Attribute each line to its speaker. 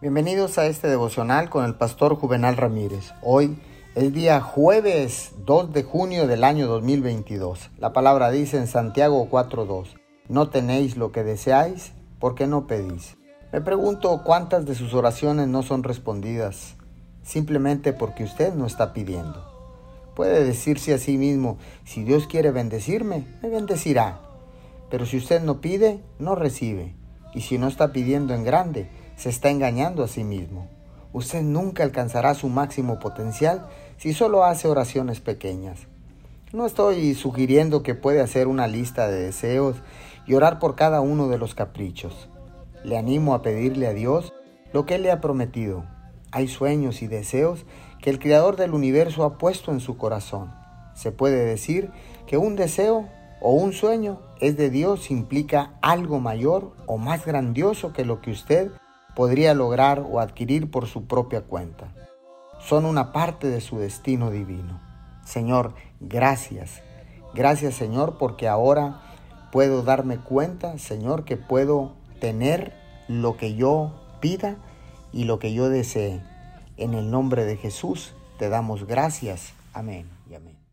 Speaker 1: Bienvenidos a este devocional con el pastor Juvenal Ramírez. Hoy es día jueves 2 de junio del año 2022. La palabra dice en Santiago 4.2, no tenéis lo que deseáis porque no pedís. Me pregunto cuántas de sus oraciones no son respondidas simplemente porque usted no está pidiendo. Puede decirse a sí mismo, si Dios quiere bendecirme, me bendecirá. Pero si usted no pide, no recibe. Y si no está pidiendo en grande, se está engañando a sí mismo. Usted nunca alcanzará su máximo potencial si solo hace oraciones pequeñas. No estoy sugiriendo que puede hacer una lista de deseos y orar por cada uno de los caprichos. Le animo a pedirle a Dios lo que Él le ha prometido. Hay sueños y deseos que el Creador del universo ha puesto en su corazón. Se puede decir que un deseo o un sueño es de Dios implica algo mayor o más grandioso que lo que usted podría lograr o adquirir por su propia cuenta. Son una parte de su destino divino. Señor, gracias. Gracias Señor porque ahora puedo darme cuenta, Señor, que puedo tener lo que yo pida y lo que yo desee. En el nombre de Jesús te damos gracias. Amén y amén.